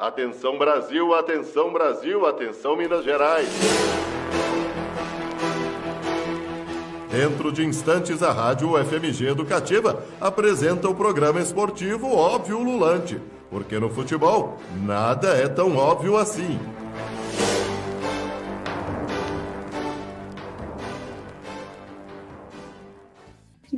Atenção Brasil, atenção Brasil, atenção Minas Gerais. Dentro de instantes, a Rádio UFMG Educativa apresenta o programa esportivo Óbvio Lulante, porque no futebol nada é tão óbvio assim.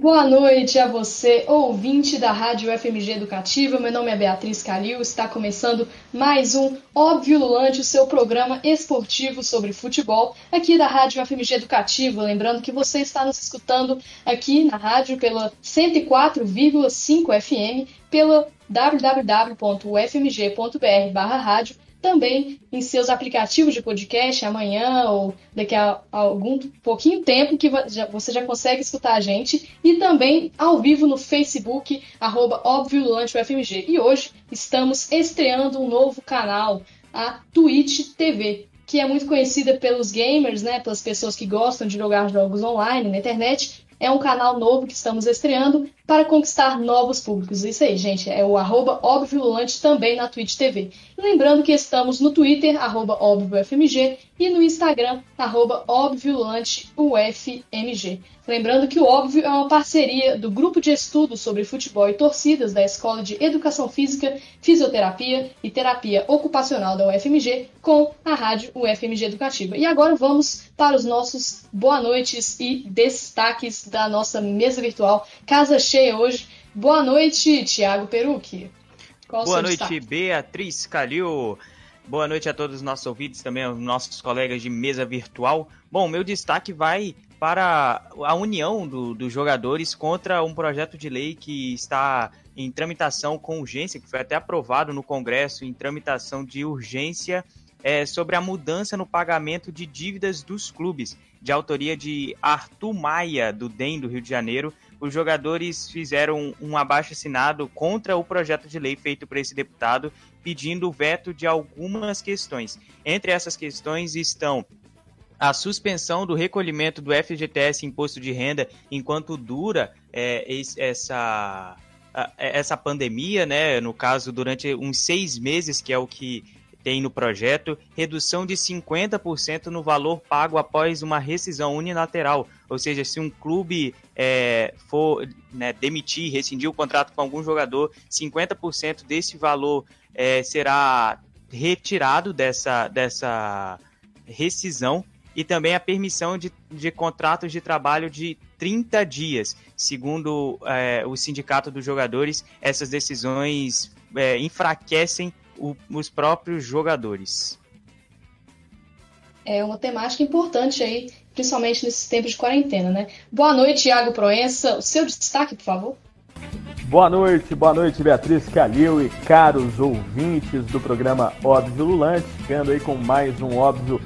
Boa noite a você, ouvinte da Rádio FMG Educativa. Meu nome é Beatriz Calil. Está começando mais um Óbvio Lulante, o seu programa esportivo sobre futebol, aqui da Rádio FMG Educativa. Lembrando que você está nos escutando aqui na rádio pela 104,5 FM, pela www.ufmg.br/rádio também em seus aplicativos de podcast amanhã ou daqui a algum pouquinho tempo que você já consegue escutar a gente e também ao vivo no Facebook arroba UFMG. E hoje estamos estreando um novo canal, a Twitch TV, que é muito conhecida pelos gamers, né, pelas pessoas que gostam de jogar jogos online na internet. É um canal novo que estamos estreando para conquistar novos públicos. Isso aí, gente. É o arroba também na Twitch TV. Lembrando que estamos no Twitter, arroba óbviofmg, e no Instagram, arroba óbviolanteufmg. Lembrando que o Óbvio é uma parceria do Grupo de Estudos sobre Futebol e Torcidas da Escola de Educação Física, Fisioterapia e Terapia Ocupacional da UFMG com a Rádio UFMG Educativa. E agora vamos para os nossos boa noites e destaques da nossa mesa virtual Casa cheia hoje. Boa noite, Tiago Perucchi. Qual Boa noite, destaque? Beatriz Calil. Boa noite a todos os nossos ouvintes, também aos nossos colegas de mesa virtual. Bom, meu destaque vai para a união do, dos jogadores contra um projeto de lei que está em tramitação com urgência, que foi até aprovado no Congresso em tramitação de urgência é, sobre a mudança no pagamento de dívidas dos clubes, de autoria de Arthur Maia, do DEM do Rio de Janeiro, os jogadores fizeram um abaixo assinado contra o projeto de lei feito por esse deputado, pedindo o veto de algumas questões. Entre essas questões estão a suspensão do recolhimento do FGTS Imposto de Renda enquanto dura é, essa, essa pandemia, né? No caso, durante uns seis meses, que é o que tem no projeto redução de 50% no valor pago após uma rescisão unilateral. Ou seja, se um clube é, for né, demitir, rescindir o contrato com algum jogador, 50% desse valor é, será retirado dessa, dessa rescisão e também a permissão de, de contratos de trabalho de 30 dias. Segundo é, o Sindicato dos Jogadores, essas decisões é, enfraquecem o, os próprios jogadores. É uma temática importante aí, principalmente nesses tempos de quarentena, né? Boa noite, Iago Proença. O seu destaque, por favor. Boa noite, boa noite, Beatriz Calil e caros ouvintes do programa Óbvio Lulante, chegando aí com mais um Óbvio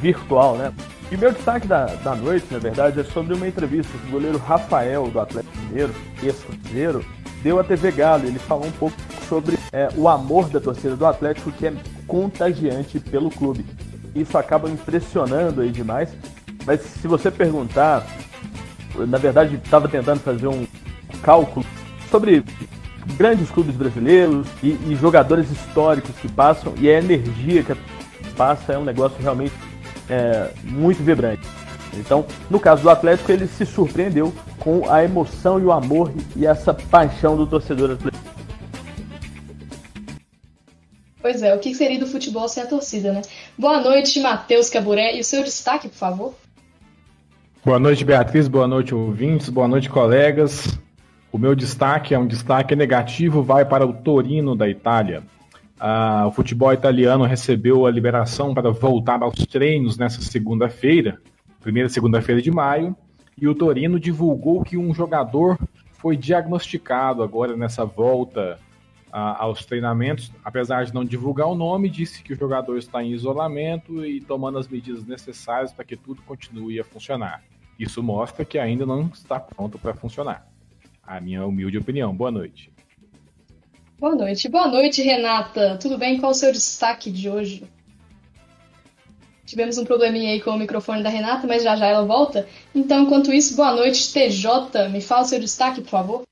virtual, né? E meu destaque da, da noite, na verdade, é sobre uma entrevista que o goleiro Rafael, do Atlético Mineiro, ex-cruzeiro, deu à TV Galo. Ele falou um pouco sobre é, o amor da torcida do Atlético, que é contagiante pelo clube. Isso acaba impressionando aí demais. Mas se você perguntar, na verdade estava tentando fazer um cálculo sobre grandes clubes brasileiros e, e, jogadores históricos que passam e a energia que passa é um negócio realmente é, muito vibrante. Então, no caso do Atlético, ele se surpreendeu com a emoção e o amor e essa paixão do torcedor atlético. Pois é, o que seria do futebol sem a torcida, né? Boa noite, Matheus Caburé. E o seu destaque, por favor? Boa noite, Beatriz. Boa noite, ouvintes. Boa noite, colegas. O meu destaque é um destaque negativo, vai para o Torino da Itália. Ah, o futebol italiano recebeu a liberação para voltar aos treinos nessa segunda-feira, primeira segunda-feira de maio, e o Torino divulgou que um jogador foi diagnosticado agora nessa volta a, aos treinamentos, apesar de não divulgar o nome, disse que o jogador está em isolamento e tomando as medidas necessárias para que tudo continue a funcionar. Isso mostra que ainda não está pronto para funcionar. A minha humilde opinião. Boa noite. Boa noite. Boa noite, Renata. Tudo bem? Qual o seu destaque de hoje? Tivemos um probleminha aí com o microfone da Renata, mas já já ela volta. Então, enquanto isso, boa noite, TJ. Me fala o seu destaque, por favor.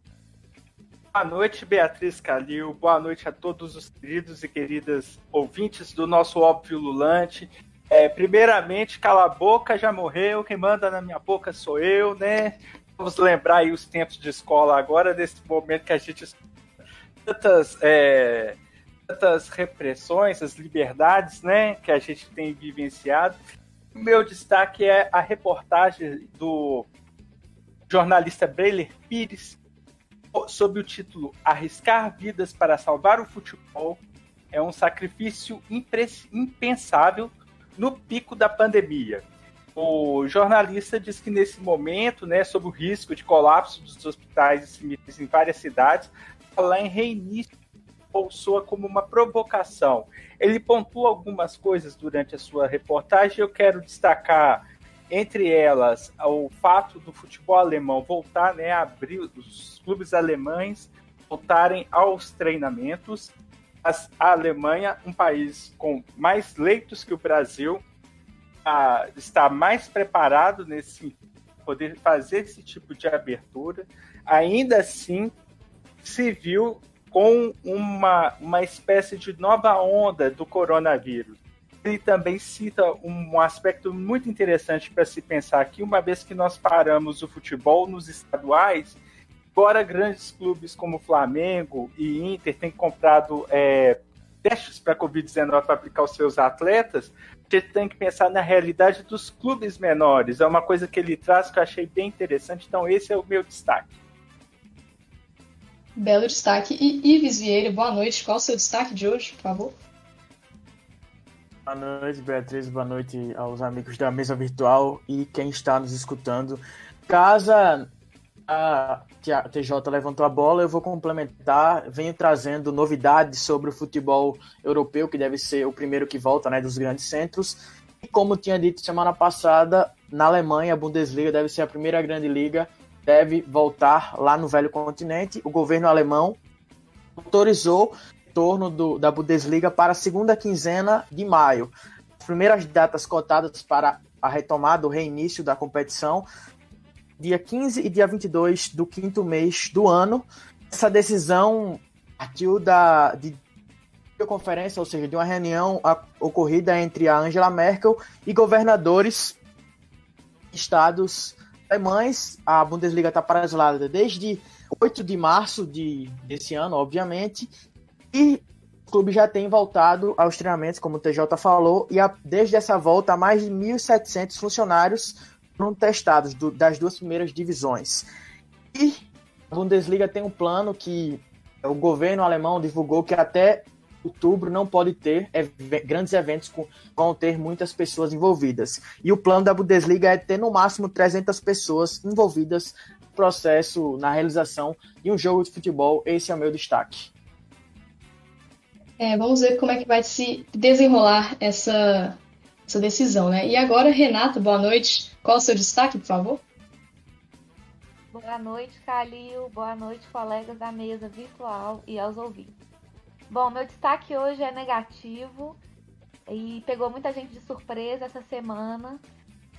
Boa noite, Beatriz Calil. Boa noite a todos os queridos e queridas ouvintes do nosso Óbvio Lulante. É, primeiramente, cala a boca, já morreu. Quem manda na minha boca sou eu, né? Vamos lembrar aí os tempos de escola agora, nesse momento que a gente tantas, é, tantas repressões, as liberdades, né, que a gente tem vivenciado. O meu destaque é a reportagem do jornalista Breiler Pires sob o título Arriscar Vidas para Salvar o Futebol é um sacrifício impensável no pico da pandemia. O jornalista diz que nesse momento, né, sob o risco de colapso dos hospitais e cemitérios em várias cidades, falar em reinício ou soa como uma provocação. Ele pontua algumas coisas durante a sua reportagem. Eu quero destacar entre elas o fato do futebol alemão voltar né, abrir, os clubes alemães voltarem aos treinamentos. A Alemanha, um país com mais leitos que o Brasil, está mais preparado nesse poder fazer esse tipo de abertura. Ainda assim, se viu com uma, uma espécie de nova onda do coronavírus ele também cita um aspecto muito interessante para se pensar aqui, uma vez que nós paramos o futebol nos estaduais, embora grandes clubes como Flamengo e Inter tenham comprado é, testes para Covid-19 para aplicar os seus atletas, gente tem que pensar na realidade dos clubes menores. É uma coisa que ele traz que eu achei bem interessante, então esse é o meu destaque. Belo destaque. E Ives Vieira, boa noite. Qual o seu destaque de hoje, por favor? Boa noite, Beatriz. Boa noite aos amigos da mesa virtual e quem está nos escutando. Casa a TJ levantou a bola, eu vou complementar. Venho trazendo novidades sobre o futebol europeu, que deve ser o primeiro que volta né, dos grandes centros. E como tinha dito semana passada, na Alemanha, a Bundesliga deve ser a primeira grande liga, deve voltar lá no velho continente. O governo alemão autorizou retorno do, da Bundesliga para a segunda quinzena de maio. As primeiras datas cotadas para a retomada, o reinício da competição, dia 15 e dia 22 do quinto mês do ano. Essa decisão partiu da de conferência, ou seja, de uma reunião ocorrida entre a Angela Merkel e governadores estados alemães. A Bundesliga está paralisada desde 8 de março de, desse ano, obviamente, e o clube já tem voltado aos treinamentos, como o TJ falou, e a, desde essa volta, mais de 1.700 funcionários foram testados do, das duas primeiras divisões. E a Bundesliga tem um plano que o governo alemão divulgou que até outubro não pode ter grandes eventos com vão ter muitas pessoas envolvidas. E o plano da Bundesliga é ter no máximo 300 pessoas envolvidas no processo, na realização de um jogo de futebol. Esse é o meu destaque. É, vamos ver como é que vai se desenrolar essa, essa decisão, né? E agora, Renato, boa noite. Qual o seu destaque, por favor? Boa noite, Calil. Boa noite, colegas da mesa virtual e aos ouvintes. Bom, meu destaque hoje é negativo e pegou muita gente de surpresa essa semana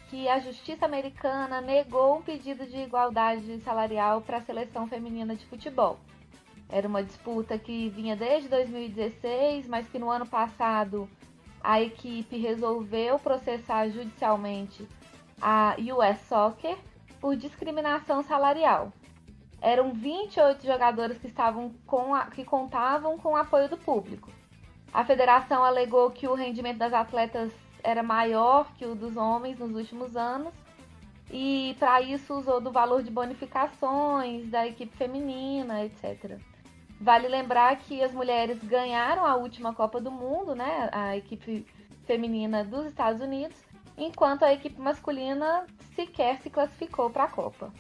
que a justiça americana negou um pedido de igualdade salarial para a seleção feminina de futebol. Era uma disputa que vinha desde 2016, mas que no ano passado a equipe resolveu processar judicialmente a US Soccer por discriminação salarial. Eram 28 jogadores que estavam com a, que contavam com o apoio do público. A federação alegou que o rendimento das atletas era maior que o dos homens nos últimos anos e para isso usou do valor de bonificações da equipe feminina, etc. Vale lembrar que as mulheres ganharam a última Copa do Mundo, né? A equipe feminina dos Estados Unidos, enquanto a equipe masculina sequer se classificou para a Copa.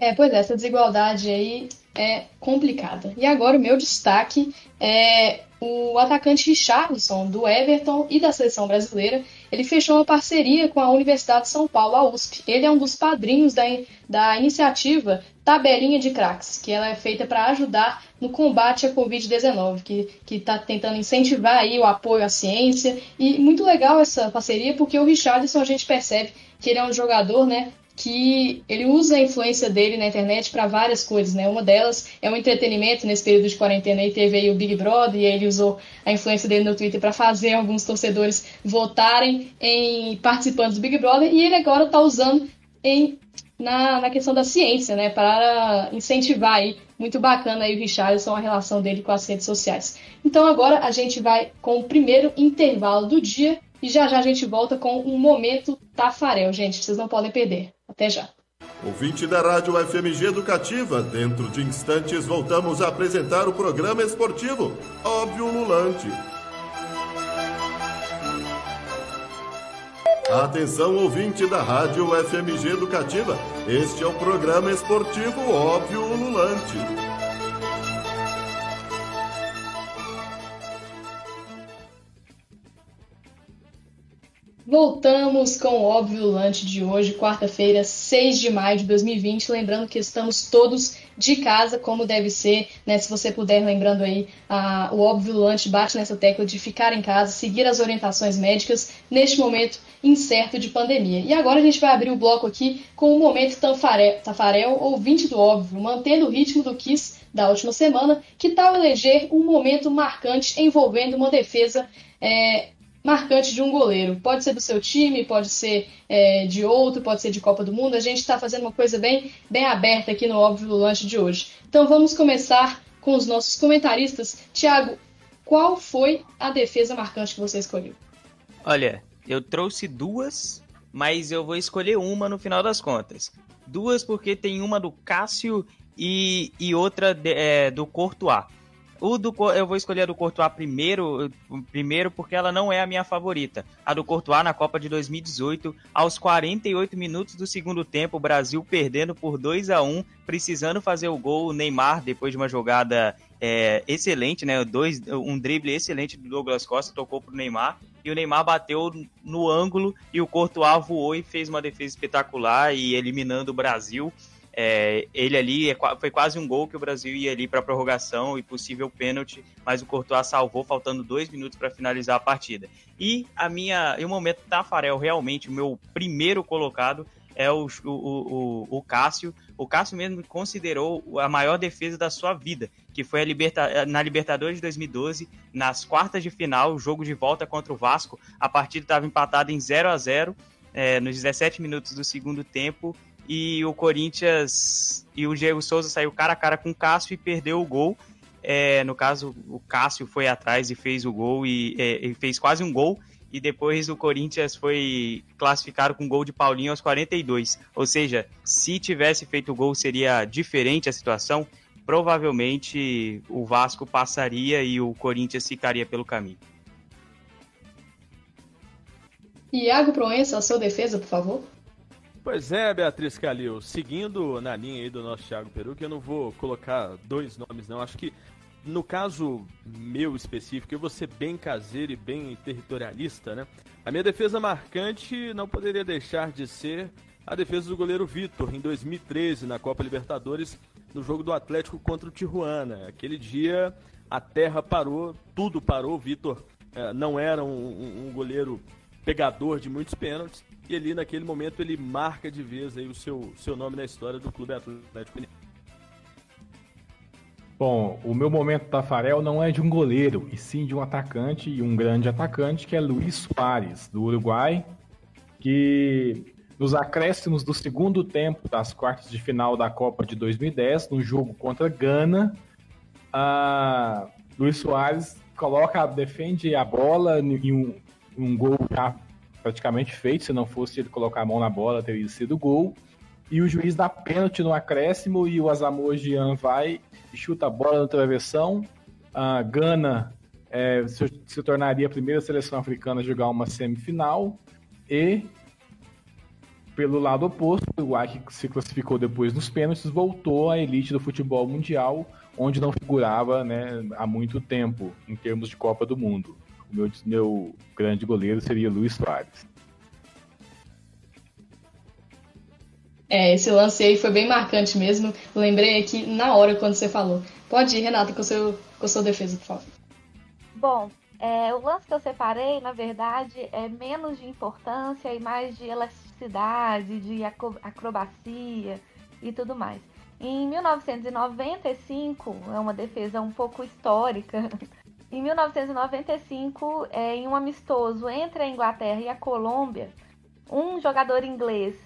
É, pois é, essa desigualdade aí é complicada. E agora o meu destaque é o atacante Richarlison, do Everton e da seleção brasileira, ele fechou uma parceria com a Universidade de São Paulo, a USP. Ele é um dos padrinhos da, da iniciativa Tabelinha de Craques, que ela é feita para ajudar no combate à Covid-19, que está tentando incentivar aí o apoio à ciência. E muito legal essa parceria, porque o Richarlison a gente percebe que ele é um jogador né, que ele usa a influência dele na internet para várias coisas, né? Uma delas é o entretenimento nesse período de quarentena e teve aí o Big Brother e ele usou a influência dele no Twitter para fazer alguns torcedores votarem em participantes do Big Brother e ele agora está usando em na, na questão da ciência, né? Para incentivar aí, muito bacana aí o Richardson, a relação dele com as redes sociais. Então agora a gente vai com o primeiro intervalo do dia e já já a gente volta com um momento Tafarel, gente, vocês não podem perder. Até já. Ouvinte da Rádio FMG Educativa, dentro de instantes voltamos a apresentar o programa esportivo Óbvio Lulante. Atenção ouvinte da Rádio FMG Educativa, este é o programa esportivo Óbvio Lulante. Voltamos com o Óbvio Lulante de hoje, quarta-feira, 6 de maio de 2020. Lembrando que estamos todos de casa, como deve ser, né? Se você puder, lembrando aí, a, o Óbvio Lulante bate nessa tecla de ficar em casa, seguir as orientações médicas neste momento incerto de pandemia. E agora a gente vai abrir o bloco aqui com o momento Tafarel, Tafarel ouvinte do óbvio, mantendo o ritmo do Kiss da última semana. Que tal eleger um momento marcante envolvendo uma defesa é, marcante de um goleiro. Pode ser do seu time, pode ser é, de outro, pode ser de Copa do Mundo. A gente está fazendo uma coisa bem, bem aberta aqui no Óbvio Lanche de hoje. Então vamos começar com os nossos comentaristas. Tiago, qual foi a defesa marcante que você escolheu? Olha, eu trouxe duas, mas eu vou escolher uma no final das contas. Duas porque tem uma do Cássio e, e outra de, é, do Courtois. O do eu vou escolher a do Courtois primeiro, primeiro porque ela não é a minha favorita. A do Courtois na Copa de 2018, aos 48 minutos do segundo tempo, o Brasil perdendo por 2 a 1, precisando fazer o gol, o Neymar depois de uma jogada é, excelente, né? Dois, um drible excelente do Douglas Costa tocou pro Neymar e o Neymar bateu no ângulo e o Courtois voou e fez uma defesa espetacular e eliminando o Brasil. É, ele ali é foi quase um gol que o Brasil ia ali para prorrogação e possível pênalti, mas o Courtois salvou faltando dois minutos para finalizar a partida. E a minha, e o momento Tafarel realmente o meu primeiro colocado é o, o, o, o Cássio. O Cássio mesmo considerou a maior defesa da sua vida, que foi Liberta, na Libertadores de 2012, nas quartas de final, jogo de volta contra o Vasco. A partida estava empatada em 0 a 0 é, nos 17 minutos do segundo tempo e o Corinthians e o Diego Souza saiu cara a cara com o Cássio e perdeu o gol. É, no caso, o Cássio foi atrás e fez o gol e, é, e, fez quase um gol. E depois o Corinthians foi classificado com gol de Paulinho aos 42. Ou seja, se tivesse feito o gol seria diferente a situação. Provavelmente o Vasco passaria e o Corinthians ficaria pelo caminho. Iago Proença, a sua defesa, por favor. Pois é, Beatriz Calil, seguindo na linha aí do nosso Thiago Peru, que eu não vou colocar dois nomes não, acho que no caso meu específico, eu vou ser bem caseiro e bem territorialista, né? A minha defesa marcante não poderia deixar de ser a defesa do goleiro Vitor, em 2013, na Copa Libertadores, no jogo do Atlético contra o Tijuana. Aquele dia a terra parou, tudo parou, Vitor eh, não era um, um goleiro pegador de muitos pênaltis, e ali naquele momento ele marca de vez aí o seu, seu nome na história do Clube Atlético Mineiro. Bom, o meu momento Tafarel não é de um goleiro, e sim de um atacante, e um grande atacante, que é Luiz Soares, do Uruguai, que nos acréscimos do segundo tempo das quartas de final da Copa de 2010, no jogo contra Gana, Luiz Soares coloca, defende a bola em um, um gol já praticamente feito. Se não fosse ele colocar a mão na bola, teria sido gol. E o juiz dá pênalti no acréscimo e o Asamoah Jean vai chuta a bola na travessão. A Gana é, se, se, tornaria a primeira seleção africana a jogar uma semifinal. E, pelo lado oposto, o Uruguai, que se classificou depois nos pênaltis, voltou à elite do futebol mundial, onde não figurava né, há muito tempo, em termos de Copa do Mundo. O meu, meu grande goleiro seria Luiz Soares. É, esse lance aí foi bem marcante mesmo. lembrei aqui na hora quando você falou. Pode ir, Renata, com, seu, com a sua defesa, por favor. Bom, é, o lance que eu separei, na verdade, é menos de importância e mais de velocidade, de acrobacia e tudo mais. Em 1995, é uma defesa um pouco histórica. Em 1995, é, em um amistoso entre a Inglaterra e a Colômbia, um jogador inglês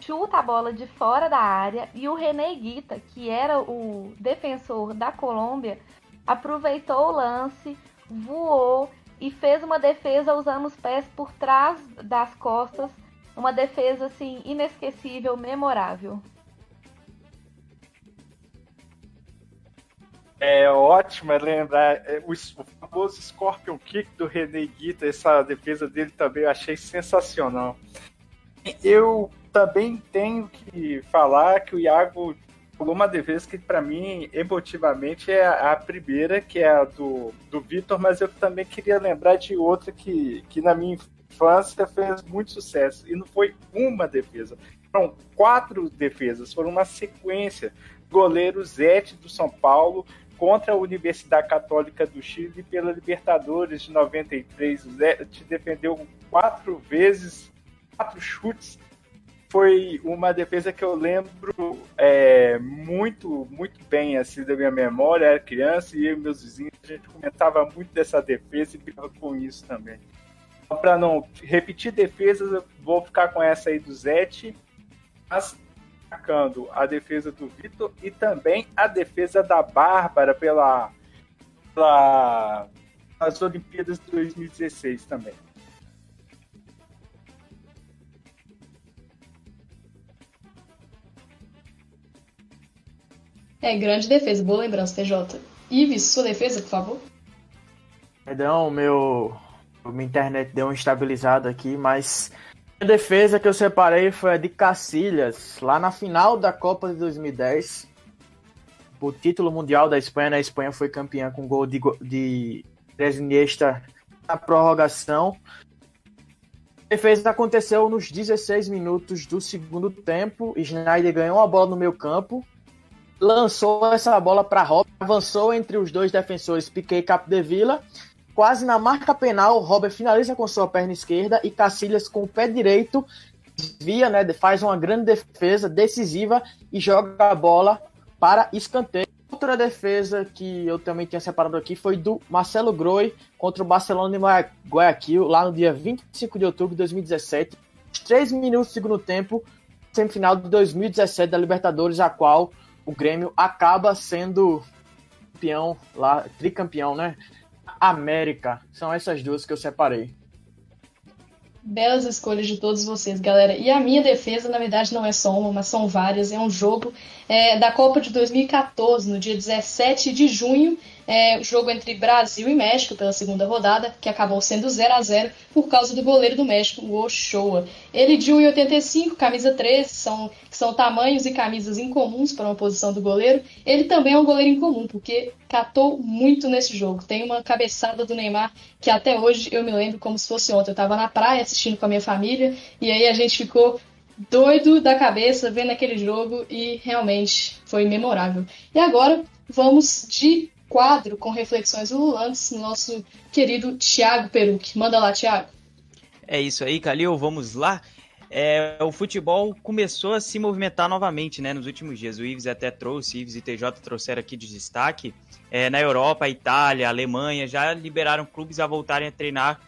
chuta a bola de fora da área e o René Guita, que era o defensor da Colômbia, aproveitou o lance, voou e fez uma defesa usando os pés por trás das costas, uma defesa assim inesquecível, memorável. É ótimo é lembrar é, o, o, famoso Scorpion Kick do René Guita, essa defesa dele também eu achei sensacional. Eu também tenho que falar que o Iago falou uma defesa que para mim emotivamente é a, a, primeira, que é a do, do Vitor, mas eu também queria lembrar de outra que, que na minha infância fez muito sucesso. E não foi uma defesa, foram quatro defesas, foram uma sequência. Goleiro Zete do São Paulo contra a Universidade Católica do Chile pela Libertadores de 93. O Zete defendeu quatro vezes, quatro chutes foi uma defesa que eu lembro é, muito, muito bem assim da minha memória. Eu era criança e eu e meus vizinhos a gente comentava muito dessa defesa e ficava com isso também. Para não repetir defesas, eu vou ficar com essa aí do Zete, mas atacando a defesa do Vitor e também a defesa da Bárbara pela, pela as Olimpíadas de 2016 também. É, grande defesa. Boa lembrança, TJ. Ives, sua defesa, por favor. Perdão, meu. Minha internet deu uma estabilizada aqui, mas a defesa que eu separei foi a de Cacilhas, lá na final da Copa de 2010. O título mundial da Espanha, né? A Espanha foi campeã com gol de, de Iniesta na prorrogação. A defesa aconteceu nos 16 minutos do segundo tempo. Schneider ganhou a bola no meio campo lançou essa bola para Robert, avançou entre os dois defensores Piquet e Capdevila. Quase na marca penal, Robert finaliza com sua perna esquerda e Cacilhas com o pé direito desvia, né, faz uma grande defesa decisiva e joga a bola para escanteio. Outra defesa que eu também tinha separado aqui foi do Marcelo Groi contra o Barcelona de Guayaquil, lá no dia 25 de outubro de 2017. Três minutos do segundo tempo, semifinal de 2017 da Libertadores, a qual o Grêmio acaba sendo campeão lá, tricampeão, né? América. São essas duas que eu separei. Belas escolhas de todos vocês, galera. E a minha defesa, na verdade, não é só uma, mas são várias. É um jogo é, da Copa de 2014, no dia 17 de junho, é, o jogo entre Brasil e México pela segunda rodada, que acabou sendo 0 a 0 por causa do goleiro do México, o Ochoa. Ele de 1,85, camisa 13, são, são tamanhos e camisas incomuns para uma posição do goleiro. Ele também é um goleiro incomum, porque catou muito nesse jogo. Tem uma cabeçada do Neymar que até hoje eu me lembro como se fosse ontem. Eu estava na praia assistindo com a minha família e aí a gente ficou doido da cabeça vendo aquele jogo e realmente foi memorável. E agora vamos de quadro com reflexões ululantes no nosso querido Thiago Peruc. Manda lá, Thiago. É isso aí, Calil, vamos lá. É, o futebol começou a se movimentar novamente né, nos últimos dias. O Ives até trouxe, Ives e TJ trouxeram aqui de destaque. É, na Europa, Itália, Alemanha já liberaram clubes a voltarem a treinar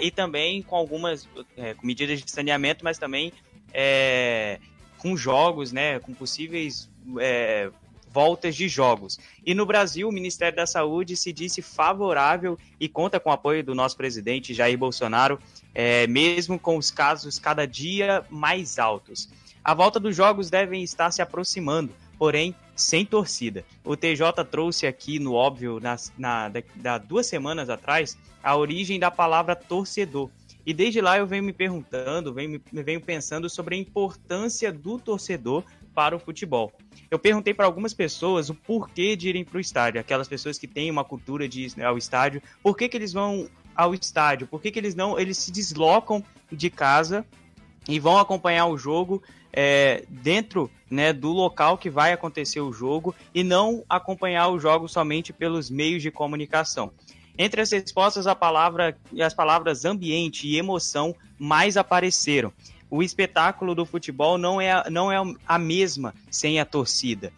e também com algumas é, com medidas de saneamento, mas também é, com jogos, né, com possíveis é, voltas de jogos. E no Brasil, o Ministério da Saúde se disse favorável e conta com o apoio do nosso presidente Jair Bolsonaro, é, mesmo com os casos cada dia mais altos. A volta dos jogos devem estar se aproximando, porém sem torcida. O TJ trouxe aqui no óbvio, na, na da, da duas semanas atrás, a origem da palavra torcedor. E desde lá eu venho me perguntando, venho, venho pensando sobre a importância do torcedor para o futebol. Eu perguntei para algumas pessoas o porquê de irem para o estádio, aquelas pessoas que têm uma cultura de ir né, ao estádio, por que, que eles vão ao estádio, por que, que eles não, eles se deslocam de casa e vão acompanhar o jogo é, dentro né, do local que vai acontecer o jogo e não acompanhar o jogo somente pelos meios de comunicação. Entre as respostas, a palavra, as palavras ambiente e emoção mais apareceram. O espetáculo do futebol não é, não é a mesma sem a torcida.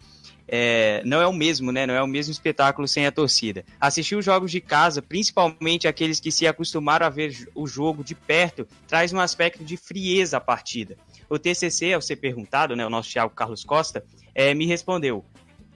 É, não é o mesmo, né? Não é o mesmo espetáculo sem a torcida. Assistir os jogos de casa, principalmente aqueles que se acostumaram a ver o jogo de perto, traz um aspecto de frieza à partida. O TCC, ao ser perguntado, né, o nosso Thiago Carlos Costa, é, me respondeu: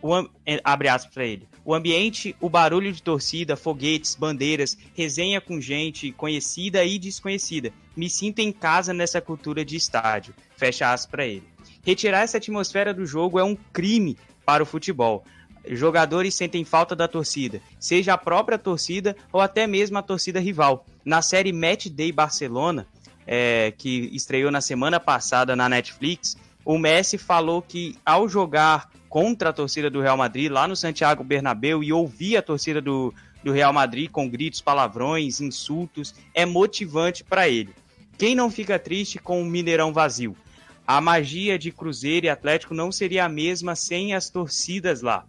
o, é, abre aspas para ele. O ambiente, o barulho de torcida, foguetes, bandeiras, resenha com gente conhecida e desconhecida. Me sinto em casa nessa cultura de estádio. Fecha aspas para ele. Retirar essa atmosfera do jogo é um crime para o futebol. Jogadores sentem falta da torcida, seja a própria torcida ou até mesmo a torcida rival. Na série Match Day Barcelona, é, que estreou na semana passada na Netflix, o Messi falou que ao jogar contra a torcida do Real Madrid lá no Santiago Bernabéu e ouvir a torcida do, do Real Madrid com gritos, palavrões, insultos, é motivante para ele. Quem não fica triste com o Mineirão vazio? A magia de Cruzeiro e Atlético não seria a mesma sem as torcidas lá.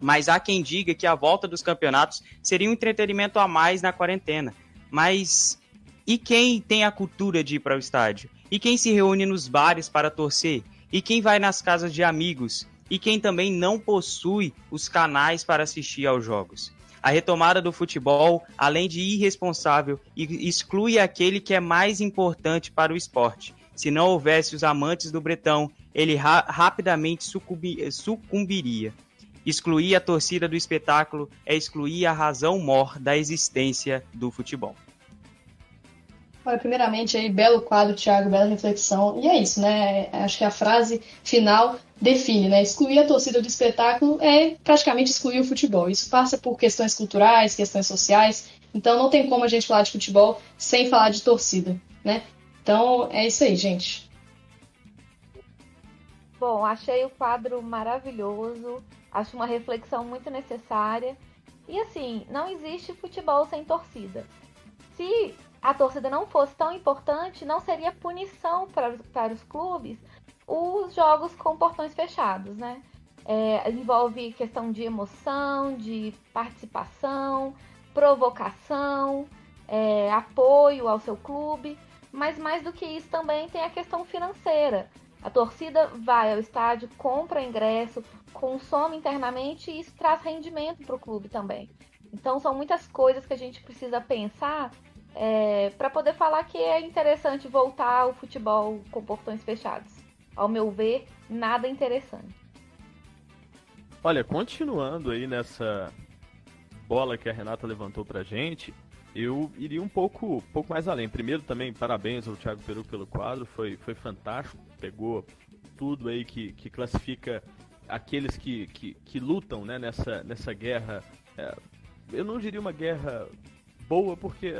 Mas há quem diga que a volta dos campeonatos seria um entretenimento a mais na quarentena. Mas e quem tem a cultura de ir para o estádio? E quem se reúne nos bares para torcer? E quem vai nas casas de amigos? E quem também não possui os canais para assistir aos jogos. A retomada do futebol, além de irresponsável, exclui aquele que é mais importante para o esporte. Se não houvesse os amantes do Bretão, ele ra rapidamente sucumbiria. Excluir a torcida do espetáculo é excluir a razão mor da existência do futebol. Olha, primeiramente aí, belo quadro, Thiago, bela reflexão. E é isso, né? Acho que a frase final define, né? Excluir a torcida do espetáculo é praticamente excluir o futebol. Isso passa por questões culturais, questões sociais. Então não tem como a gente falar de futebol sem falar de torcida, né? Então é isso aí, gente. Bom, achei o quadro maravilhoso. Acho uma reflexão muito necessária. E assim, não existe futebol sem torcida. Se a torcida não fosse tão importante, não seria punição para, para os clubes os jogos com portões fechados, né? É, envolve questão de emoção, de participação, provocação, é, apoio ao seu clube, mas mais do que isso também tem a questão financeira. A torcida vai ao estádio, compra ingresso, consome internamente e isso traz rendimento para o clube também. Então são muitas coisas que a gente precisa pensar é, para poder falar que é interessante voltar ao futebol com portões fechados. Ao meu ver, nada interessante. Olha, continuando aí nessa bola que a Renata levantou pra gente, eu iria um pouco, pouco mais além. Primeiro também, parabéns ao Thiago Peru pelo quadro, foi, foi fantástico, pegou tudo aí que, que classifica aqueles que, que, que lutam né, nessa, nessa guerra. É, eu não diria uma guerra boa, porque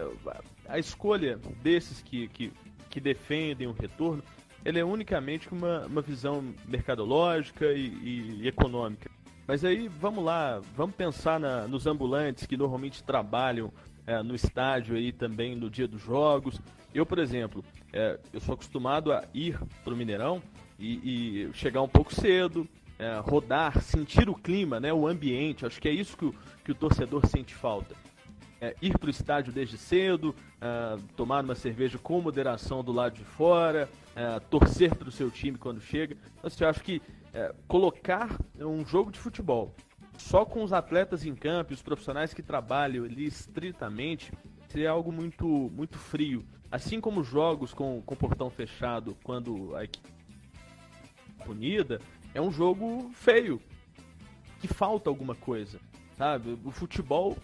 a escolha desses que, que, que defendem o retorno, ele é unicamente uma, uma visão mercadológica e, e, econômica. Mas aí, vamos lá, vamos pensar na, nos ambulantes que normalmente trabalham é, no estádio aí também no dia dos jogos. Eu, por exemplo, é, eu sou acostumado a ir para o Mineirão e, e, chegar um pouco cedo, é, rodar, sentir o clima, né, o ambiente. Acho que é isso que o, que o torcedor sente falta é, ir para o estádio desde cedo, é, tomar uma cerveja com moderação do lado de fora, é, torcer para o seu time quando chega. Então, assim, eu acho que é, colocar um jogo de futebol só com os atletas em campo os profissionais que trabalham ali estritamente seria algo muito, muito frio. Assim como jogos com, com portão fechado, quando a equipe unida, é um jogo feio, que falta alguma coisa, sabe? O futebol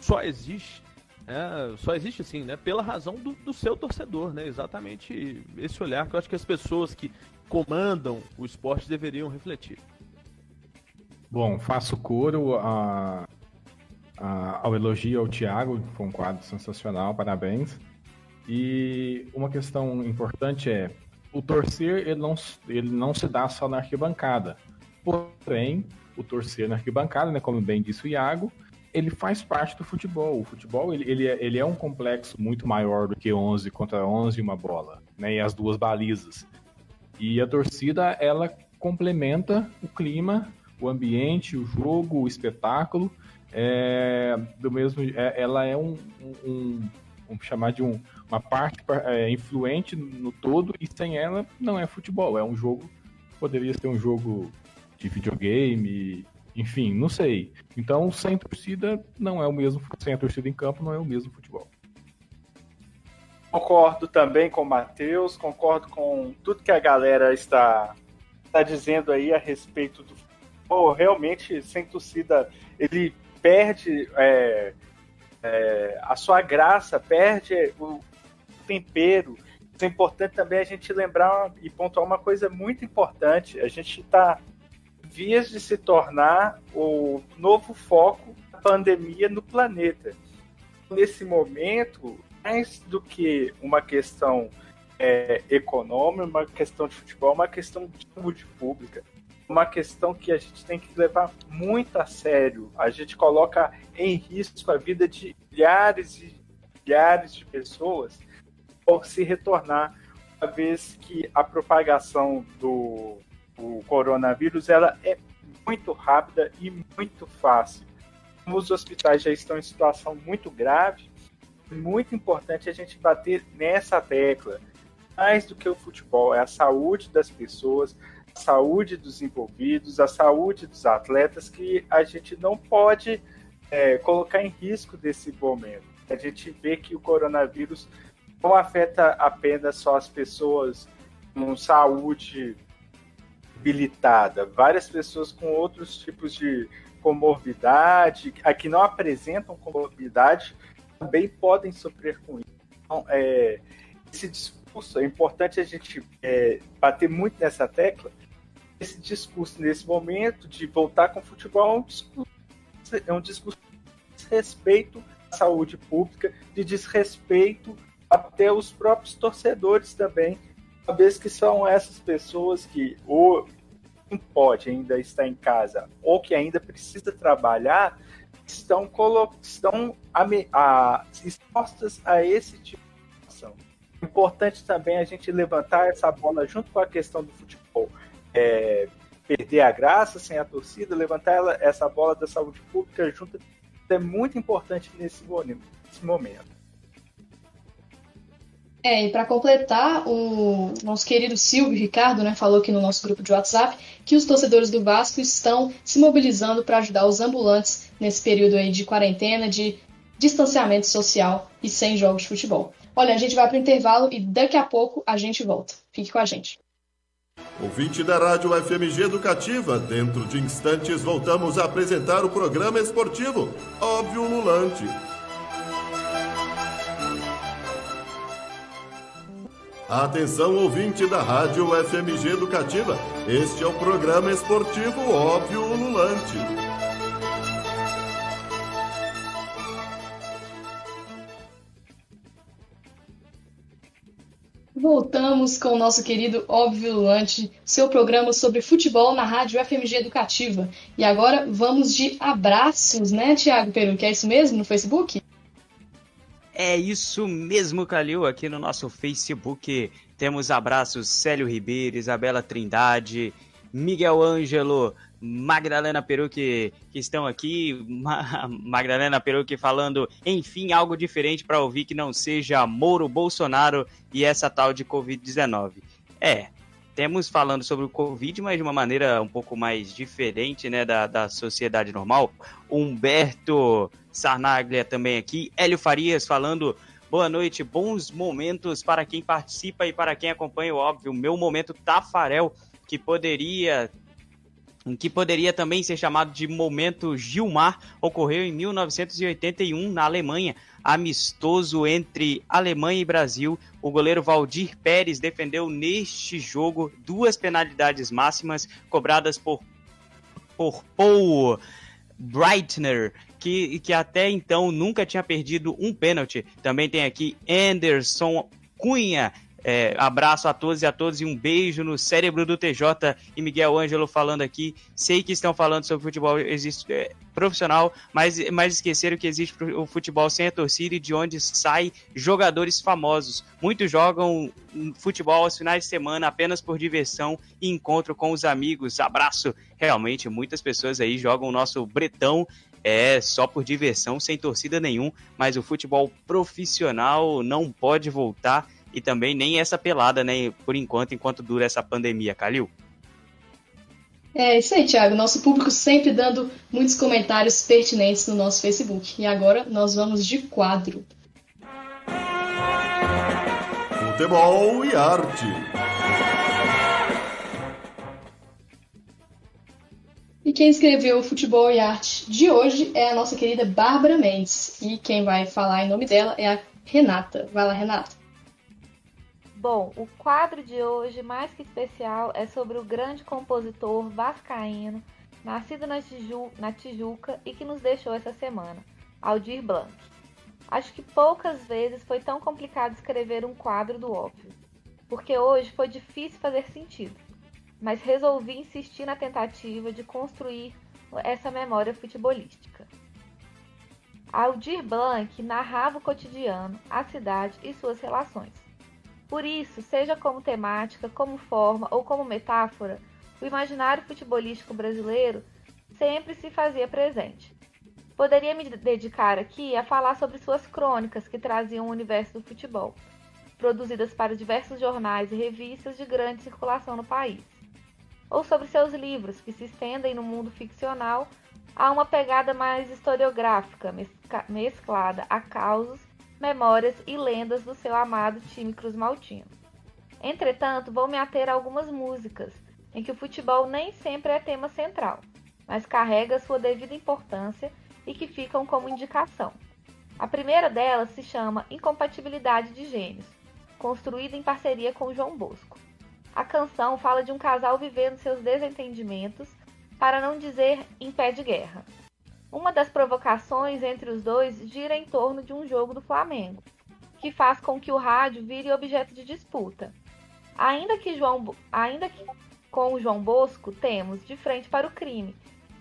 só existe, é, só existe assim, né? Pela razão do, do, seu torcedor, né? Exatamente esse olhar que eu acho que as pessoas que comandam o esporte deveriam refletir. Bom, faço coro a, a, ao elogio ao Thiago, foi um quadro sensacional, parabéns. E uma questão importante é, o torcer ele não, ele não se dá só na arquibancada. Porém, o torcer na arquibancada, né, como bem disse o Iago, ele faz parte do futebol. O futebol ele, ele, é, ele é um complexo muito maior do que 11 contra 11 e uma bola, né? E as duas balizas. E a torcida, ela complementa o clima, o ambiente, o jogo, o espetáculo. É, do mesmo, é, ela é um, um, vamos chamar de um, uma parte é, influente no todo, e sem ela não é futebol, é um jogo, poderia ser um jogo de videogame, enfim, não sei. Então, sem torcida não é o mesmo, sem a torcida em campo não é o mesmo futebol. Concordo também com o Matheus, concordo com tudo que a galera está, está dizendo aí a respeito do futebol. Realmente, sem torcida, ele perde é, é, a sua graça, perde o tempero. é importante também a gente lembrar e pontuar uma coisa muito importante. A gente está vias de se tornar o novo foco da pandemia no planeta. Nesse momento, mais do que uma questão é, econômica, uma questão de futebol, uma questão de saúde pública, uma questão que a gente tem que levar muito a sério. A gente coloca em risco a vida de milhares e milhares de pessoas por se retornar, uma vez que a propagação do o coronavírus ela é muito rápida e muito fácil. Os hospitais já estão em situação muito grave, é muito importante a gente bater nessa tecla. Mais do que o futebol, é a saúde das pessoas, a saúde dos envolvidos, a saúde dos atletas, que a gente não pode é, colocar em risco desse momento. A gente vê que o coronavírus não afeta apenas só as pessoas com saúde debilitada, várias pessoas com outros tipos de comorbidade, a que não apresentam comorbidade, também podem sofrer com isso. Então, é, esse discurso, é importante a gente é, bater muito nessa tecla, esse discurso nesse momento de voltar com o futebol é um discurso, é um discurso de desrespeito à saúde pública, de desrespeito até os próprios torcedores também, vez que são essas pessoas que ou quem pode ainda estar em casa ou que ainda precisa trabalhar estão, estão a, a, expostas a esse tipo de situação. Importante também a gente levantar essa bola junto com a questão do futebol. É, perder a graça sem a torcida, levantar ela, essa bola da saúde pública junto é muito importante nesse momento. É, e para completar, o nosso querido Silvio Ricardo né, falou aqui no nosso grupo de WhatsApp que os torcedores do Vasco estão se mobilizando para ajudar os ambulantes nesse período aí de quarentena, de distanciamento social e sem jogos de futebol. Olha, a gente vai para o intervalo e daqui a pouco a gente volta. Fique com a gente. Ouvinte da Rádio FMG Educativa, dentro de instantes voltamos a apresentar o programa esportivo Óbvio Lulante. Atenção ouvinte da Rádio FMG Educativa, este é o programa esportivo Óbvio Ululante. Voltamos com o nosso querido Óbvio Ululante, seu programa sobre futebol na Rádio FMG Educativa. E agora vamos de abraços, né, Tiago Peru? Que é isso mesmo no Facebook? É isso mesmo, Calil. Aqui no nosso Facebook temos abraços Célio Ribeiro, Isabela Trindade, Miguel Ângelo, Magdalena Peru que, estão aqui. Ma Magdalena Peru que falando, enfim, algo diferente para ouvir que não seja Moro, Bolsonaro e essa tal de Covid-19. É, temos falando sobre o Covid, mas de uma maneira um pouco mais diferente né, da, da sociedade normal. Humberto Sarnaglia também aqui, Hélio Farias falando boa noite, bons momentos para quem participa e para quem acompanha, óbvio, meu momento Tafarel, que poderia que poderia também ser chamado de momento Gilmar, ocorreu em 1981 na Alemanha, amistoso entre Alemanha e Brasil. O goleiro Valdir Pérez defendeu neste jogo duas penalidades máximas cobradas por por Paul Breitner que, que até então nunca tinha perdido um pênalti. Também tem aqui Anderson Cunha. É, abraço a todos e a todos e um beijo no cérebro do TJ e Miguel Ângelo falando aqui. Sei que estão falando sobre futebol existe, é, profissional, mas, mas esqueceram que existe o futebol sem a torcida e de onde sai jogadores famosos. Muitos jogam futebol aos finais de semana apenas por diversão e encontro com os amigos. Abraço! Realmente, muitas pessoas aí jogam o nosso Bretão é só por diversão, sem torcida nenhum, mas o futebol profissional não pode voltar e também nem essa pelada, né, por enquanto, enquanto dura essa pandemia, Calil. É isso aí, Thiago. Nosso público sempre dando muitos comentários pertinentes no nosso Facebook. E agora nós vamos de quadro. Futebol e arte. E quem escreveu o Futebol e Arte de hoje é a nossa querida Bárbara Mendes. E quem vai falar em nome dela é a Renata. Vai lá, Renata. Bom, o quadro de hoje, mais que especial, é sobre o grande compositor vascaíno, nascido na, Tiju, na Tijuca e que nos deixou essa semana, Aldir Blanc. Acho que poucas vezes foi tão complicado escrever um quadro do óbvio, porque hoje foi difícil fazer sentido, mas resolvi insistir na tentativa de construir essa memória futebolística. Aldir Blanc narrava o cotidiano, a cidade e suas relações por isso, seja como temática, como forma ou como metáfora, o imaginário futebolístico brasileiro sempre se fazia presente. Poderia me dedicar aqui a falar sobre suas crônicas que traziam o universo do futebol, produzidas para diversos jornais e revistas de grande circulação no país. Ou sobre seus livros, que se estendem no mundo ficcional a uma pegada mais historiográfica, mesclada a causos memórias e lendas do seu amado time Cruz Maltino. Entretanto, vou me ater a algumas músicas em que o futebol nem sempre é tema central, mas carrega sua devida importância e que ficam como indicação. A primeira delas se chama Incompatibilidade de Gênios, construída em parceria com João Bosco. A canção fala de um casal vivendo seus desentendimentos, para não dizer em pé de guerra. Uma das provocações entre os dois gira em torno de um jogo do Flamengo, que faz com que o rádio vire objeto de disputa. Ainda que, João, ainda que com o João Bosco temos de frente para o crime,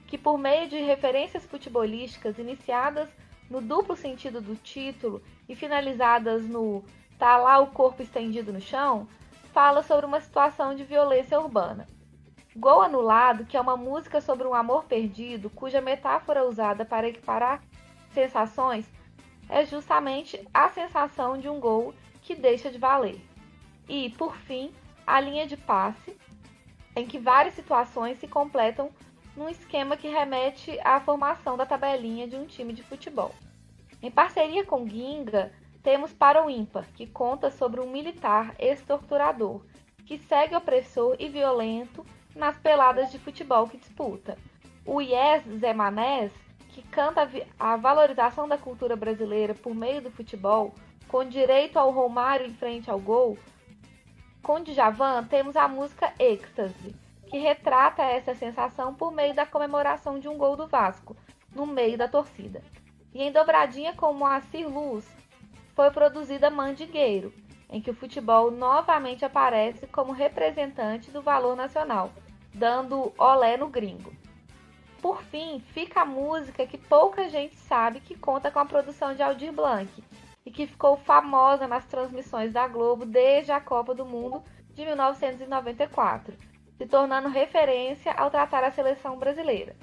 que por meio de referências futebolísticas iniciadas no duplo sentido do título e finalizadas no tá lá o corpo estendido no chão, fala sobre uma situação de violência urbana. Gol Anulado, que é uma música sobre um amor perdido, cuja metáfora usada para equiparar sensações é justamente a sensação de um gol que deixa de valer. E, por fim, a linha de passe, em que várias situações se completam num esquema que remete à formação da tabelinha de um time de futebol. Em parceria com Ginga, temos Para o Ímpar, que conta sobre um militar ex-torturador que segue opressor e violento nas peladas de futebol que disputa. O Yes Zé Manés, que canta a valorização da cultura brasileira por meio do futebol, com direito ao Romário em frente ao gol. Com Djavan temos a música Êxtase, que retrata essa sensação por meio da comemoração de um gol do Vasco, no meio da torcida. E em dobradinha com Moacir Luz, foi produzida Mandigueiro, em que o futebol novamente aparece como representante do valor nacional, dando olé no gringo. Por fim, fica a música que pouca gente sabe que conta com a produção de Aldir Blanc e que ficou famosa nas transmissões da Globo desde a Copa do Mundo de 1994, se tornando referência ao tratar a seleção brasileira.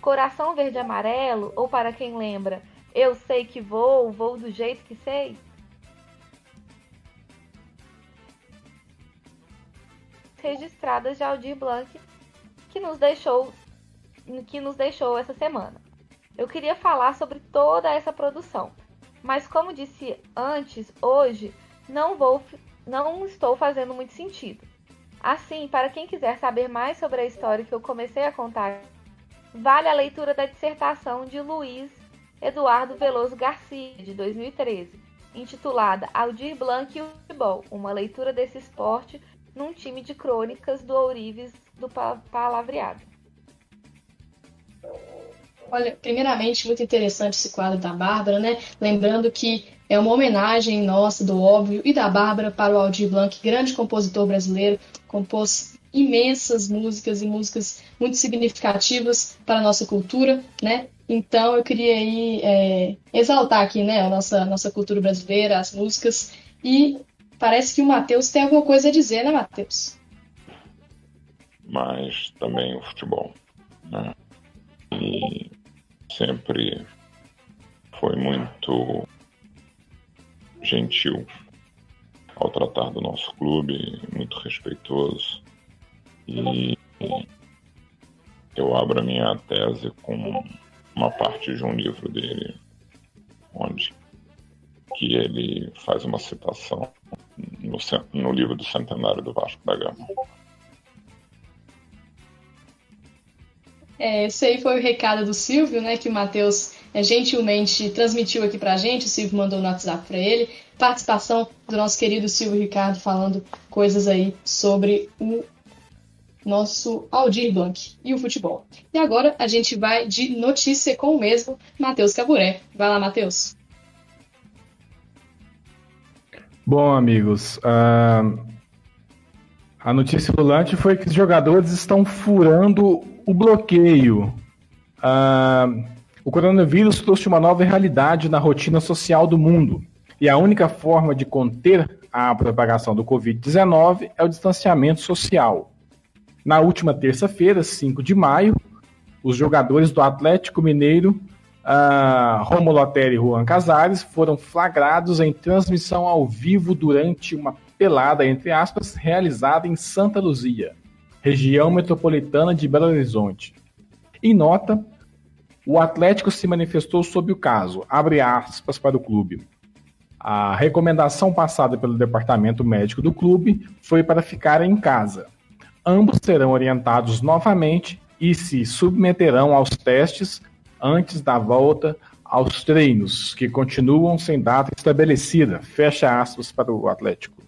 Coração Verde Amarelo, ou para quem lembra, Eu Sei Que Vou, Vou do Jeito Que Sei, registradas de Aldir Blanc que nos deixou que nos deixou essa semana. Eu queria falar sobre toda essa produção, mas como disse antes, hoje não vou não estou fazendo muito sentido. Assim, para quem quiser saber mais sobre a história que eu comecei a contar, vale a leitura da dissertação de Luiz Eduardo Veloso Garcia, de 2013, intitulada Aldir Blanc e o Futebol, uma leitura desse esporte num time de crônicas do Ourives do Palavreado. Olha, primeiramente, muito interessante esse quadro da Bárbara, né? Lembrando que é uma homenagem nossa, do óbvio, e da Bárbara para o Aldir Blanc, grande compositor brasileiro, compôs imensas músicas e músicas muito significativas para a nossa cultura, né? Então eu queria aí é, exaltar aqui, né, a nossa, nossa cultura brasileira, as músicas, e parece que o Matheus tem alguma coisa a dizer, né, Matheus? Mas também o futebol. Né? E sempre foi muito gentil ao tratar do nosso clube, muito respeitoso. E eu abro a minha tese com uma parte de um livro dele, onde que ele faz uma citação no, no livro do centenário do Vasco da Gama. É, esse aí foi o recado do Silvio, né, que o Matheus é, gentilmente transmitiu aqui pra gente, o Silvio mandou no WhatsApp para ele. Participação do nosso querido Silvio Ricardo falando coisas aí sobre o nosso Aldir Blanc e o futebol. E agora a gente vai de notícia com o mesmo Matheus Caburé. Vai lá, Matheus. Bom, amigos, uh, a notícia rolante foi que os jogadores estão furando o bloqueio. Uh, o coronavírus trouxe uma nova realidade na rotina social do mundo. E a única forma de conter a propagação do Covid-19 é o distanciamento social. Na última terça-feira, 5 de maio, os jogadores do Atlético Mineiro, uh, Romulo Otero e Juan Casares, foram flagrados em transmissão ao vivo durante uma pelada, entre aspas, realizada em Santa Luzia, região metropolitana de Belo Horizonte. Em nota, o Atlético se manifestou sobre o caso, abre aspas para o clube. A recomendação passada pelo departamento médico do clube foi para ficar em casa. Ambos serão orientados novamente e se submeterão aos testes antes da volta aos treinos, que continuam sem data estabelecida. Fecha aspas para o Atlético.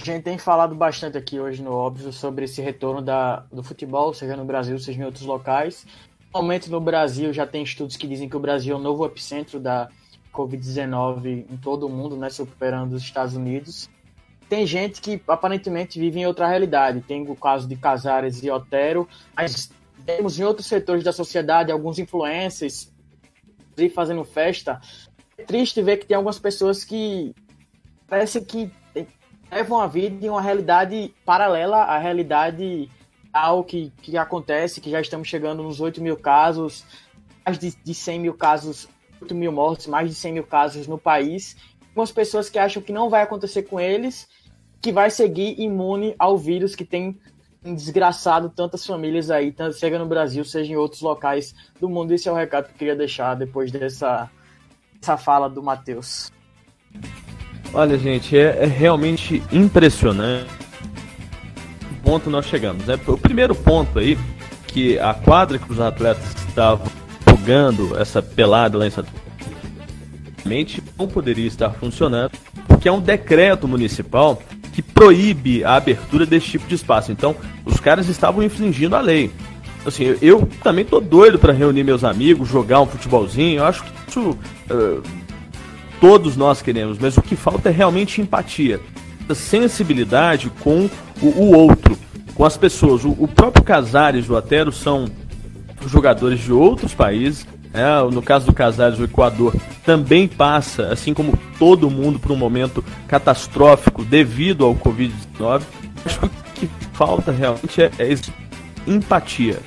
A gente tem falado bastante aqui hoje no óbvio sobre esse retorno da, do futebol, seja no Brasil, seja em outros locais. Atualmente no Brasil já tem estudos que dizem que o Brasil é o novo epicentro da Covid-19 em todo o mundo, né, superando os Estados Unidos. Tem gente que aparentemente vive em outra realidade. Tem o caso de Casares e Otero, mas temos em outros setores da sociedade alguns influencers fazendo festa. É triste ver que tem algumas pessoas que parece que levam a vida em uma realidade paralela à realidade ao que, que acontece, que já estamos chegando nos 8 mil casos, mais de, de 100 mil casos, 8 mil mortes, mais de 100 mil casos no país. Algumas pessoas que acham que não vai acontecer com eles, que vai seguir imune ao vírus que tem desgraçado tantas famílias aí, seja no Brasil, seja em outros locais do mundo. Esse é o recado que eu queria deixar depois dessa, dessa fala do Matheus. Olha, gente, é, é realmente impressionante o ponto nós chegamos. Né? O primeiro ponto aí, que a quadra que os atletas estavam jogando essa pelada lá em Santa não poderia estar funcionando, porque é um decreto municipal que proíbe a abertura desse tipo de espaço. Então, os caras estavam infringindo a lei. Assim, eu também tô doido para reunir meus amigos, jogar um futebolzinho. Eu acho que isso uh, todos nós queremos, mas o que falta é realmente empatia, sensibilidade com o, o outro, com as pessoas. O, o próprio Casares e o Atero são jogadores de outros países. É, no caso do Casares, o Equador também passa, assim como todo mundo, por um momento catastrófico devido ao Covid-19. Acho que o que falta realmente é, é empatia.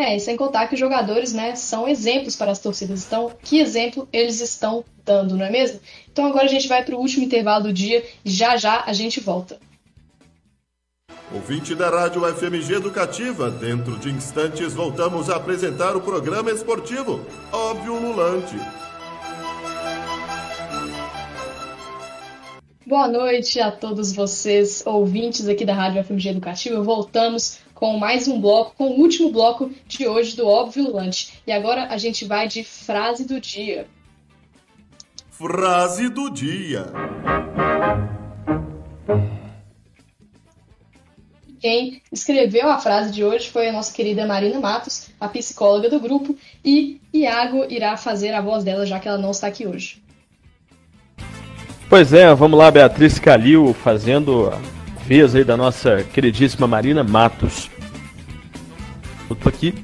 É, e sem contar que os jogadores, né, são exemplos para as torcidas. Então, que exemplo eles estão dando, não é mesmo? Então agora a gente vai para o último intervalo do dia e já já a gente volta. Ouvinte da Rádio FMG Educativa, dentro de instantes voltamos a apresentar o programa esportivo Óbvio Lulante. Boa noite a todos vocês, ouvintes aqui da Rádio FMG Educativa. Voltamos com mais um bloco, com o último bloco de hoje do Óbvio Lunch. E agora a gente vai de frase do dia. Frase do dia. Quem escreveu a frase de hoje foi a nossa querida Marina Matos, a psicóloga do grupo, e Iago irá fazer a voz dela, já que ela não está aqui hoje. Pois é, vamos lá, Beatriz Calil fazendo vez aí da nossa queridíssima Marina Matos. Tô aqui.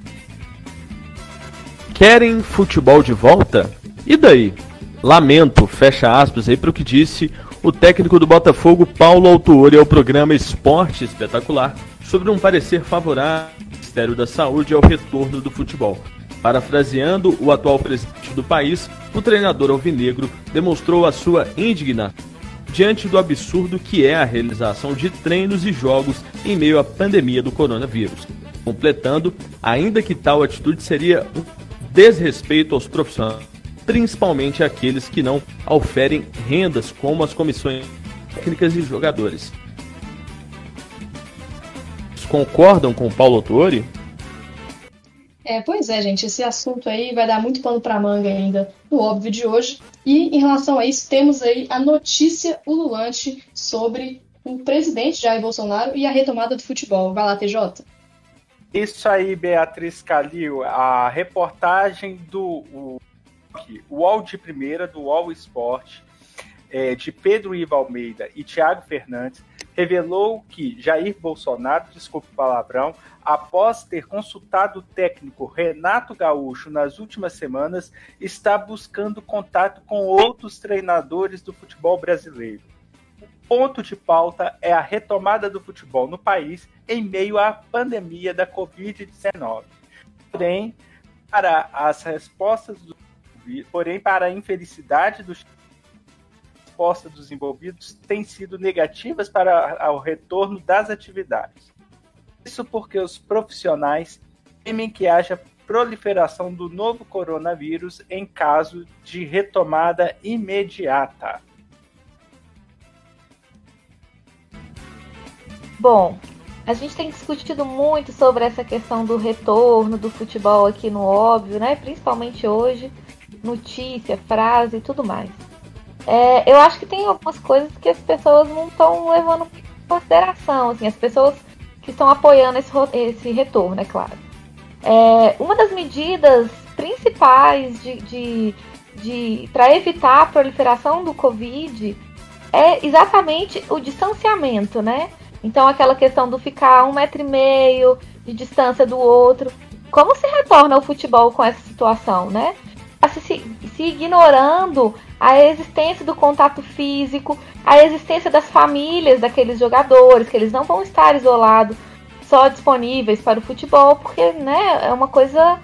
Querem futebol de volta? E daí? Lamento, fecha aspas aí para o que disse o técnico do Botafogo, Paulo Autuori, ao programa Esporte Espetacular sobre um parecer favorável do Ministério da Saúde ao retorno do futebol. Parafraseando o atual presidente do país, o treinador alvinegro demonstrou a sua indignação diante do absurdo que é a realização de treinos e jogos em meio à pandemia do coronavírus. Completando, ainda que tal atitude seria um desrespeito aos profissionais, principalmente aqueles que não oferem rendas, como as comissões técnicas e jogadores. Concordam com Paulo Autori? É, pois é, gente, esse assunto aí vai dar muito pano para manga ainda no óbvio de hoje. E em relação a isso, temos aí a notícia ululante sobre o presidente Jair Bolsonaro e a retomada do futebol. Vai lá, TJ. Isso aí, Beatriz Calil, a reportagem do o, UOL de Primeira, do UOL Esporte, é, de Pedro Iva Almeida e Tiago Fernandes, revelou que Jair Bolsonaro, desculpe o palavrão, após ter consultado o técnico Renato Gaúcho nas últimas semanas, está buscando contato com outros treinadores do futebol brasileiro. O ponto de pauta é a retomada do futebol no país em meio à pandemia da Covid-19. Porém, para as respostas do porém para a infelicidade dos respostas dos envolvidos têm sido negativas para o retorno das atividades. Isso porque os profissionais temem que haja proliferação do novo coronavírus em caso de retomada imediata. Bom, a gente tem discutido muito sobre essa questão do retorno do futebol aqui no óbvio, né? Principalmente hoje, notícia, frase e tudo mais. É, eu acho que tem algumas coisas que as pessoas não estão levando em consideração, assim, as pessoas que estão apoiando esse, esse retorno, é claro. É, uma das medidas principais de, de, de para evitar a proliferação do Covid é exatamente o distanciamento, né? Então aquela questão do ficar um metro e meio de distância do outro. Como se retorna o futebol com essa situação, né? Se, se ignorando a existência do contato físico, a existência das famílias daqueles jogadores, que eles não vão estar isolados, só disponíveis para o futebol, porque né, é uma coisa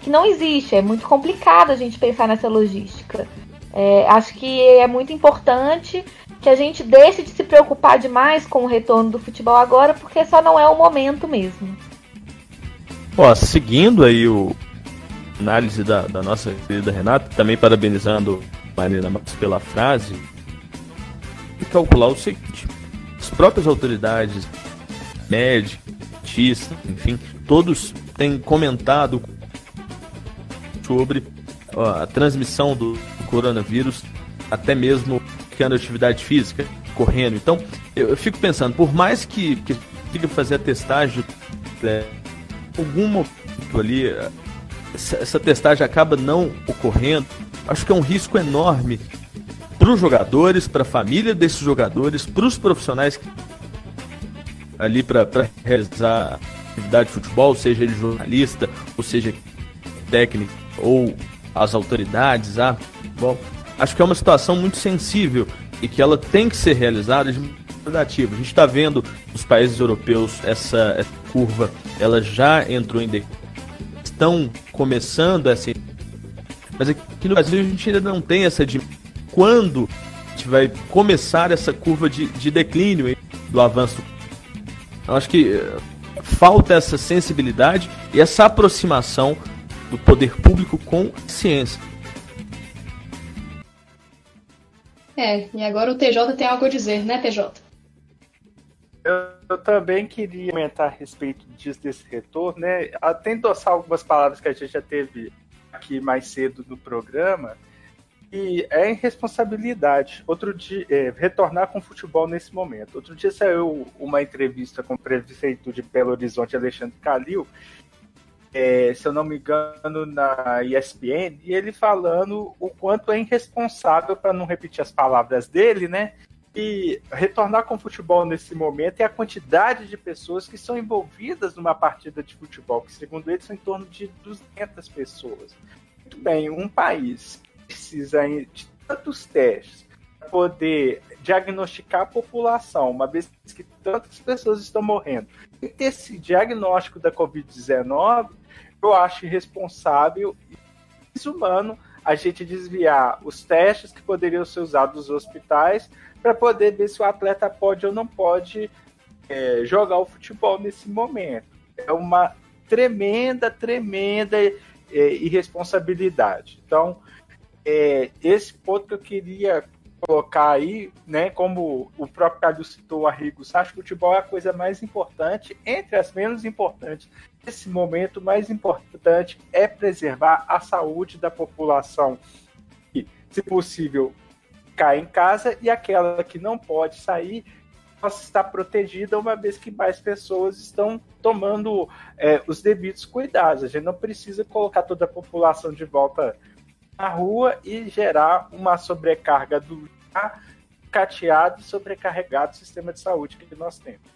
que não existe, é muito complicado a gente pensar nessa logística. É, acho que é muito importante que a gente deixe de se preocupar demais com o retorno do futebol agora, porque só não é o momento mesmo. Ó, seguindo aí o análise da, da nossa querida Renata, também parabenizando Marina Matos pela frase, e calcular o seguinte: as próprias autoridades médicas, enfim, todos têm comentado sobre ó, a transmissão do coronavírus, até mesmo praticando atividade física, correndo. Então, eu, eu fico pensando, por mais que, que fazer a testagem, é, algum momento ali, essa, essa testagem acaba não ocorrendo, acho que é um risco enorme para os jogadores, para a família desses jogadores, para os profissionais que ali para realizar atividade de futebol, seja ele jornalista, ou seja técnico, ou as autoridades, ah, bom, acho que é uma situação muito sensível e que ela tem que ser realizada de gradativa. A gente está vendo nos países europeus essa, essa, curva, ela já entrou em estão começando essa mas aqui no Brasil a gente ainda não tem essa de quando a gente vai começar essa curva de, de declínio do avanço. Eu acho que eh, falta essa sensibilidade e essa aproximação do poder público com a ciência. É, e agora o TJ tem algo a dizer, né, TJ? Eu, eu também queria comentar a respeito disso, desse retorno, né? Até endossar algumas palavras que a gente já teve aqui mais cedo no programa, e é irresponsabilidade. Outro dia, é, retornar com o futebol nesse momento. Outro dia saiu uma entrevista com o prefeito de Belo Horizonte, Alexandre Calil, é, se eu não me engano, na ESPN, e ele falando o quanto é irresponsável, para não repetir as palavras dele, né? E retornar com o futebol nesse momento é a quantidade de pessoas que são envolvidas numa partida de futebol, que segundo ele são em torno de 200 pessoas. Muito bem, um país que precisa de tantos testes, poder diagnosticar a população, uma vez que tantas pessoas estão morrendo. E ter esse diagnóstico da Covid-19, eu acho irresponsável e desumano a gente desviar os testes que poderiam ser usados nos hospitais para poder ver se o atleta pode ou não pode é, jogar o futebol nesse momento. É uma tremenda, tremenda é, irresponsabilidade. Então, é, esse ponto que eu queria colocar aí, né, como o próprio Cádio citou o Arrigos, acho que o futebol é a coisa mais importante, entre as menos importantes. Nesse momento, o mais importante é preservar a saúde da população e, se possível, ficar em casa e aquela que não pode sair possa estar protegida, uma vez que mais pessoas estão tomando é, os devidos cuidados. A gente não precisa colocar toda a população de volta na rua e gerar uma sobrecarga do cateado e sobrecarregado sistema de saúde que nós temos.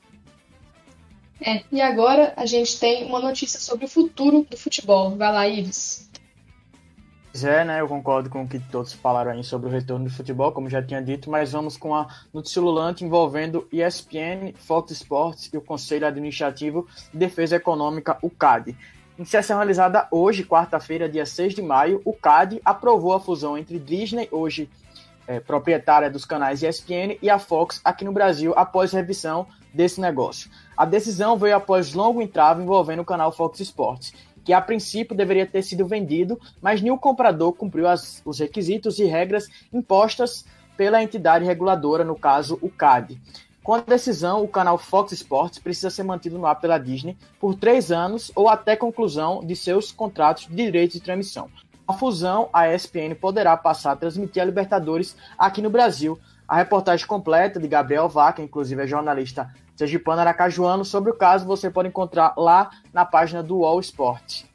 É, e agora a gente tem uma notícia sobre o futuro do futebol. Vai lá, Ives. É, né? Eu concordo com o que todos falaram aí sobre o retorno do futebol, como já tinha dito, mas vamos com a notícia lulante envolvendo ESPN, Fox Sports e o Conselho Administrativo de Defesa Econômica, o CAD. Em sessão realizada hoje, quarta-feira, dia 6 de maio, o CAD aprovou a fusão entre Disney, hoje é, proprietária dos canais ESPN, e a Fox aqui no Brasil após revisão desse negócio. A decisão veio após longo entrave envolvendo o canal Fox Sports, que a princípio deveria ter sido vendido, mas nenhum comprador cumpriu as, os requisitos e regras impostas pela entidade reguladora, no caso o CAD. Com a decisão, o canal Fox Sports precisa ser mantido no ar pela Disney por três anos ou até conclusão de seus contratos de direitos de transmissão. A fusão, a ESPN poderá passar a transmitir a Libertadores aqui no Brasil. A reportagem completa de Gabriel Vaca, inclusive é jornalista sergipano aracajuano, sobre o caso você pode encontrar lá na página do All Sport.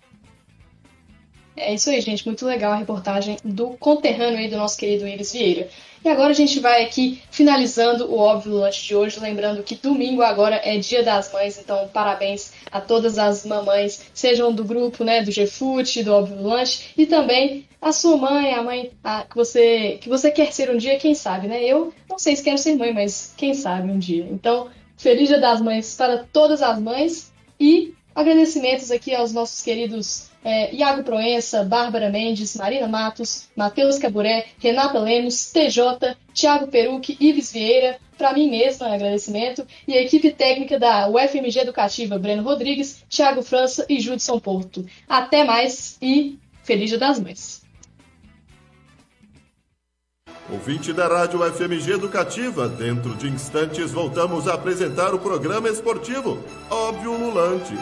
É isso aí, gente. Muito legal a reportagem do conterrâneo aí do nosso querido Iris Vieira. E agora a gente vai aqui finalizando o óbvio lanche de hoje, lembrando que domingo agora é Dia das Mães, então parabéns a todas as mamães, sejam do grupo, né, do GFUT, do óbvio lanche, e também a sua mãe, a mãe a, que você que você quer ser um dia, quem sabe, né? Eu não sei se quero ser mãe, mas quem sabe um dia. Então, feliz Dia das Mães para todas as mães e agradecimentos aqui aos nossos queridos é, Iago Proença, Bárbara Mendes, Marina Matos, Matheus Caburé, Renata Lemos, TJ, Thiago Peruque, Ives Vieira, para mim mesma, agradecimento, e a equipe técnica da UFMG Educativa, Breno Rodrigues, Thiago França e Judson Porto. Até mais e Feliz Dia das Mães! Ouvinte da Rádio FMG Educativa, dentro de instantes voltamos a apresentar o programa esportivo Óbvio Lulante